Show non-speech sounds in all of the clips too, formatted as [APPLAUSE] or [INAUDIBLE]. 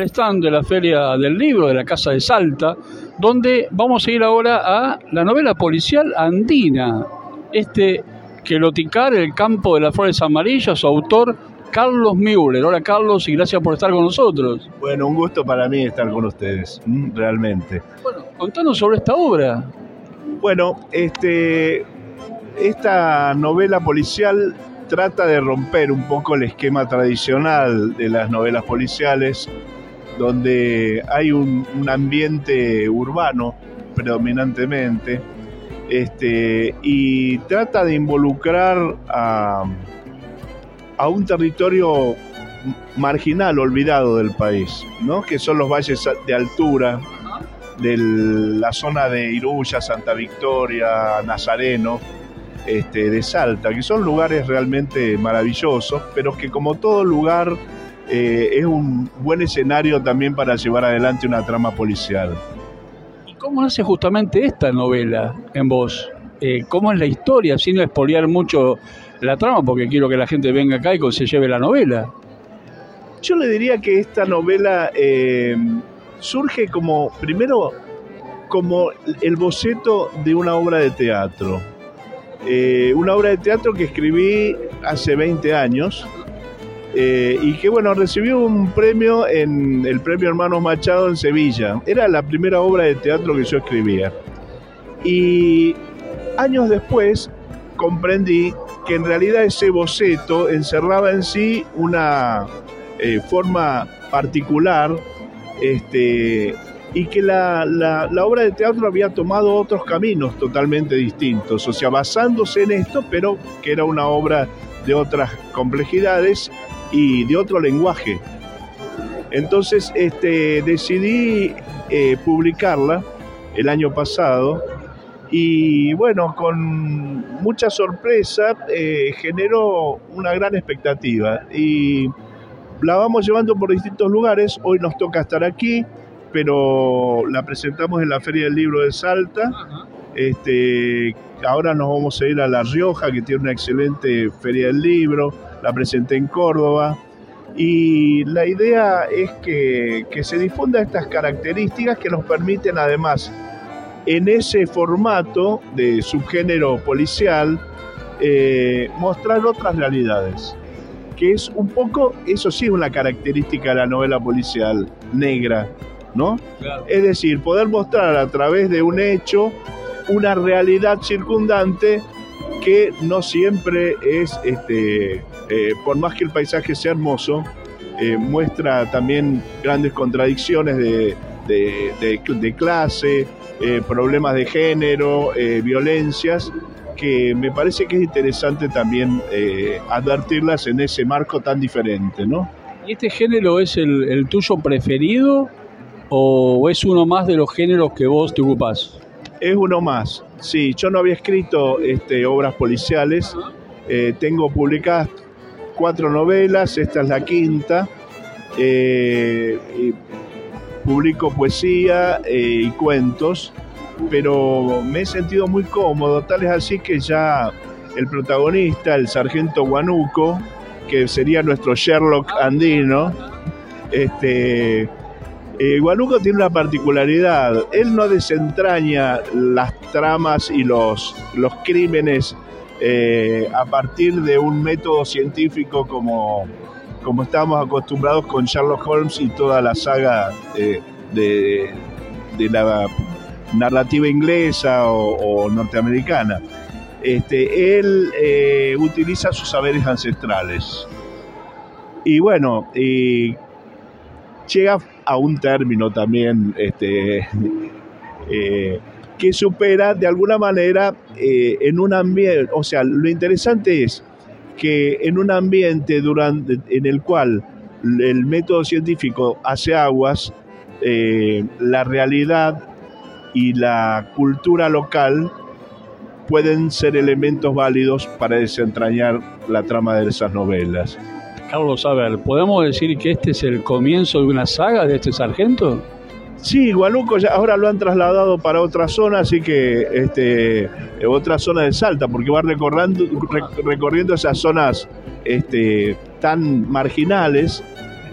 el stand de la Feria del Libro de la Casa de Salta, donde vamos a ir ahora a la novela policial andina. Este Queloticar, el campo de las flores amarillas, su autor Carlos Müller. Hola Carlos y gracias por estar con nosotros. Bueno, un gusto para mí estar con ustedes, mm, realmente. Bueno, contanos sobre esta obra. Bueno, este, esta novela policial trata de romper un poco el esquema tradicional de las novelas policiales, donde hay un, ambiente urbano predominantemente, este, y trata de involucrar a, a un territorio marginal, olvidado del país, ¿no? que son los valles de altura de la zona de Iruya, Santa Victoria, Nazareno, este, de Salta, que son lugares realmente maravillosos, pero que como todo lugar eh, es un buen escenario también para llevar adelante una trama policial. ¿Y cómo hace justamente esta novela en vos? Eh, ¿Cómo es la historia, sin expoliar mucho la trama, porque quiero que la gente venga acá y se lleve la novela? Yo le diría que esta novela eh, surge como, primero, como el boceto de una obra de teatro. Eh, una obra de teatro que escribí hace 20 años eh, y que bueno, recibió un premio en el Premio Hermanos Machado en Sevilla. Era la primera obra de teatro que yo escribía. Y años después comprendí que en realidad ese boceto encerraba en sí una eh, forma particular este, y que la, obra de teatro había tomado otros caminos totalmente distintos, o sea, basándose en esto, pero que era una obra de otras complejidades y de otro lenguaje. Entonces este, decidí eh, publicarla el año pasado y bueno, con mucha sorpresa eh, generó una gran expectativa y la vamos llevando por distintos lugares. Hoy nos toca estar aquí, pero la presentamos en la Feria del Libro de Salta. Este, ahora nos vamos a ir a La Rioja, que tiene una excelente Feria del Libro. La presenté en Córdoba. Y la idea es que, se difunda estas características que nos permiten además en ese formato de subgénero policial eh, mostrar otras realidades que es un poco, eso sí es una característica de la novela policial negra, ¿no? Es decir, poder mostrar a través de un hecho una realidad circundante que no siempre es, este, eh, por más que el paisaje sea hermoso, eh, muestra también grandes contradicciones de, de, clase, eh, problemas de género, violencias, que me parece que es interesante también advertirlas en ese marco tan diferente, ¿no? ¿Y este género es el, tuyo preferido o es uno más de los géneros que vos te ocupás? Es uno más, sí. Yo no había escrito este, obras policiales. Eh, tengo publicadas cuatro novelas, esta es la quinta. Eh, publico poesía y cuentos pero me he sentido muy cómodo, tal es así que ya el protagonista, el sargento Guanuco, que sería nuestro Sherlock andino, este, eh, Guanuco tiene una particularidad, él no desentraña las tramas y los, los crímenes eh, a partir de un método científico como, como estamos acostumbrados con Sherlock Holmes y toda la saga de, de la narrativa inglesa o, norteamericana. Este, él eh, utiliza sus saberes ancestrales. Y bueno, llega a un término también este, [LAUGHS] eh, que supera de alguna manera eh, en un ambiente, o sea, lo interesante es que en un ambiente durante, en el cual el método científico hace aguas, la realidad y la cultura local pueden ser elementos válidos para desentrañar la trama de esas novelas. Carlos, a ver, ¿podemos decir que este es el comienzo de una saga de este sargento? Sí, Guanuco ya ahora lo han trasladado para otra zona, así que este, otra zona de Salta, porque va recorriendo, esas zonas este, tan marginales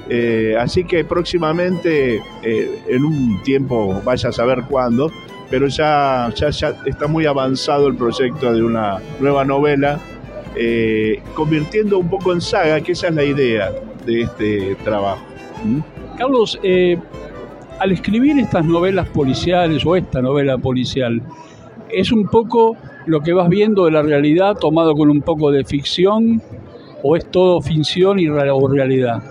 Eh, así que próximamente, eh, en un tiempo, vaya a saber cuándo, pero ya, ya, ya está muy avanzado el proyecto de una nueva novela, eh, convirtiendo un poco en saga, que esa es la idea de este trabajo. Carlos, al escribir estas novelas policiales o esta novela policial, es un poco lo que vas viendo de la realidad tomado con un poco de ficción o es todo ficción y o realidad?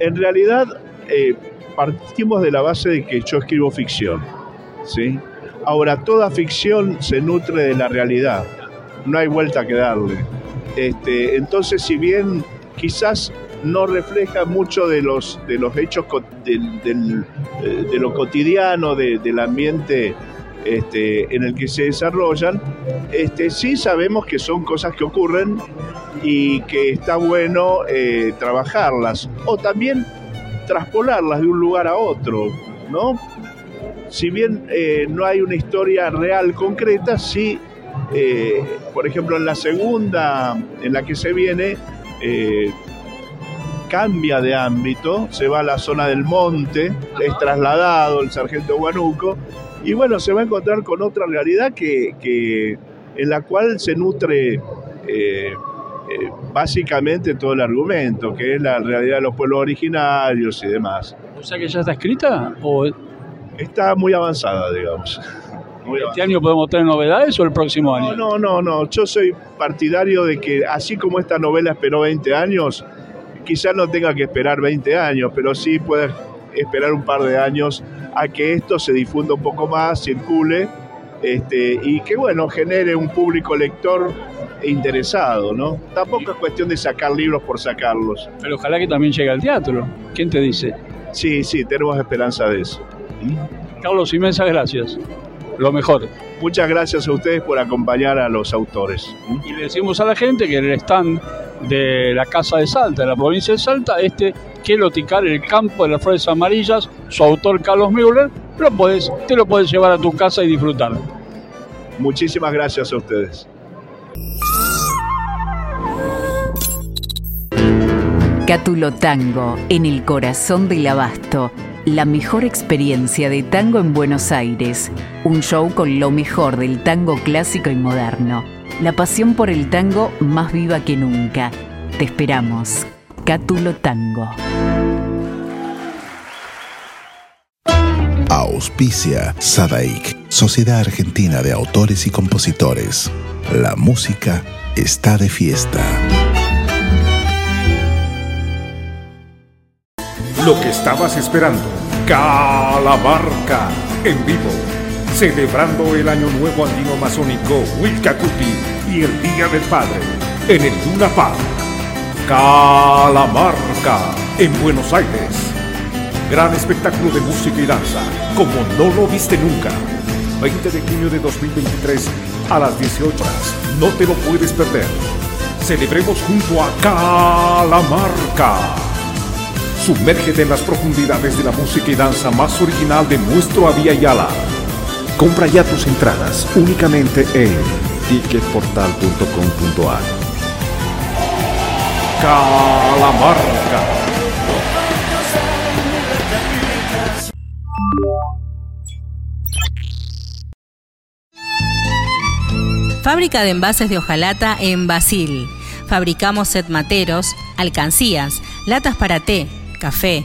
En realidad eh, partimos de la base de que yo escribo ficción, ¿sí? Ahora, toda ficción se nutre de la realidad, no hay vuelta que darle. Este, entonces, si bien quizás no refleja mucho de los, de los hechos eh, de lo cotidiano, del ambiente este, en el que se desarrollan, este, sí sabemos que son cosas que ocurren y que está bueno eh, trabajarlas o también traspolarlas de un lugar a otro, ¿no? Si bien eh, no hay una historia real concreta, sí, por ejemplo, en la segunda, en la que se viene, cambia de ámbito, se va a la zona del monte, es trasladado el sargento Guanuco, y bueno, se va a encontrar con otra realidad que, en la cual se nutre eh, eh, básicamente todo el argumento, que es la realidad de los pueblos originarios y demás. O sea que ya está escrita o está muy avanzada, digamos. [LAUGHS] ¿Este año podemos tener novedades o el próximo año? No, no, no. Yo soy partidario de que así como esta novela esperó 20 años, quizás no tenga que esperar 20 años, pero sí puede esperar un par de años a que esto se difunda un poco más, circule este, y que bueno, genere un público lector interesado, ¿no? Tampoco es cuestión de sacar libros por sacarlos. Pero ojalá que también llegue al teatro. ¿Quién te dice? Sí, sí, tenemos esperanza de eso. Carlos, inmensas gracias. Lo mejor. Muchas gracias a ustedes por acompañar a los autores. Y le decimos a la gente que en el stand de la Casa de Salta, de la provincia de Salta, este Queloticar, el campo de las flores amarillas, su autor Carlos Müller, lo puedes, te lo puedes llevar a tu casa y disfrutar. Muchísimas gracias a ustedes. Cátulo Tango, en el corazón del abasto. La mejor experiencia de tango en Buenos Aires. Un show con lo mejor del tango clásico y moderno. La pasión por el tango más viva que nunca. Te esperamos. Cátulo Tango. Auspicia Sadaik, Sociedad Argentina de Autores y Compositores. La música está de fiesta. Lo que estabas esperando. Calamarca en vivo. Celebrando el Año Nuevo Andino Masónico Wilcacuti y el Día del Padre en el Luna Park. Calamarca en Buenos Aires. Gran espectáculo de música y danza, como no lo viste nunca. 20 de junio de 2023 a las 18 horas. No te lo puedes perder. Celebremos junto a Calamarca. Sumérgete en las profundidades de la música y danza más original de nuestro Avia Yala. Compra ya tus entradas únicamente en ticketportal.com.ar. Calamarca. Fábrica de envases de hojalata en Basil. Fabricamos set materos, alcancías, latas para té, café,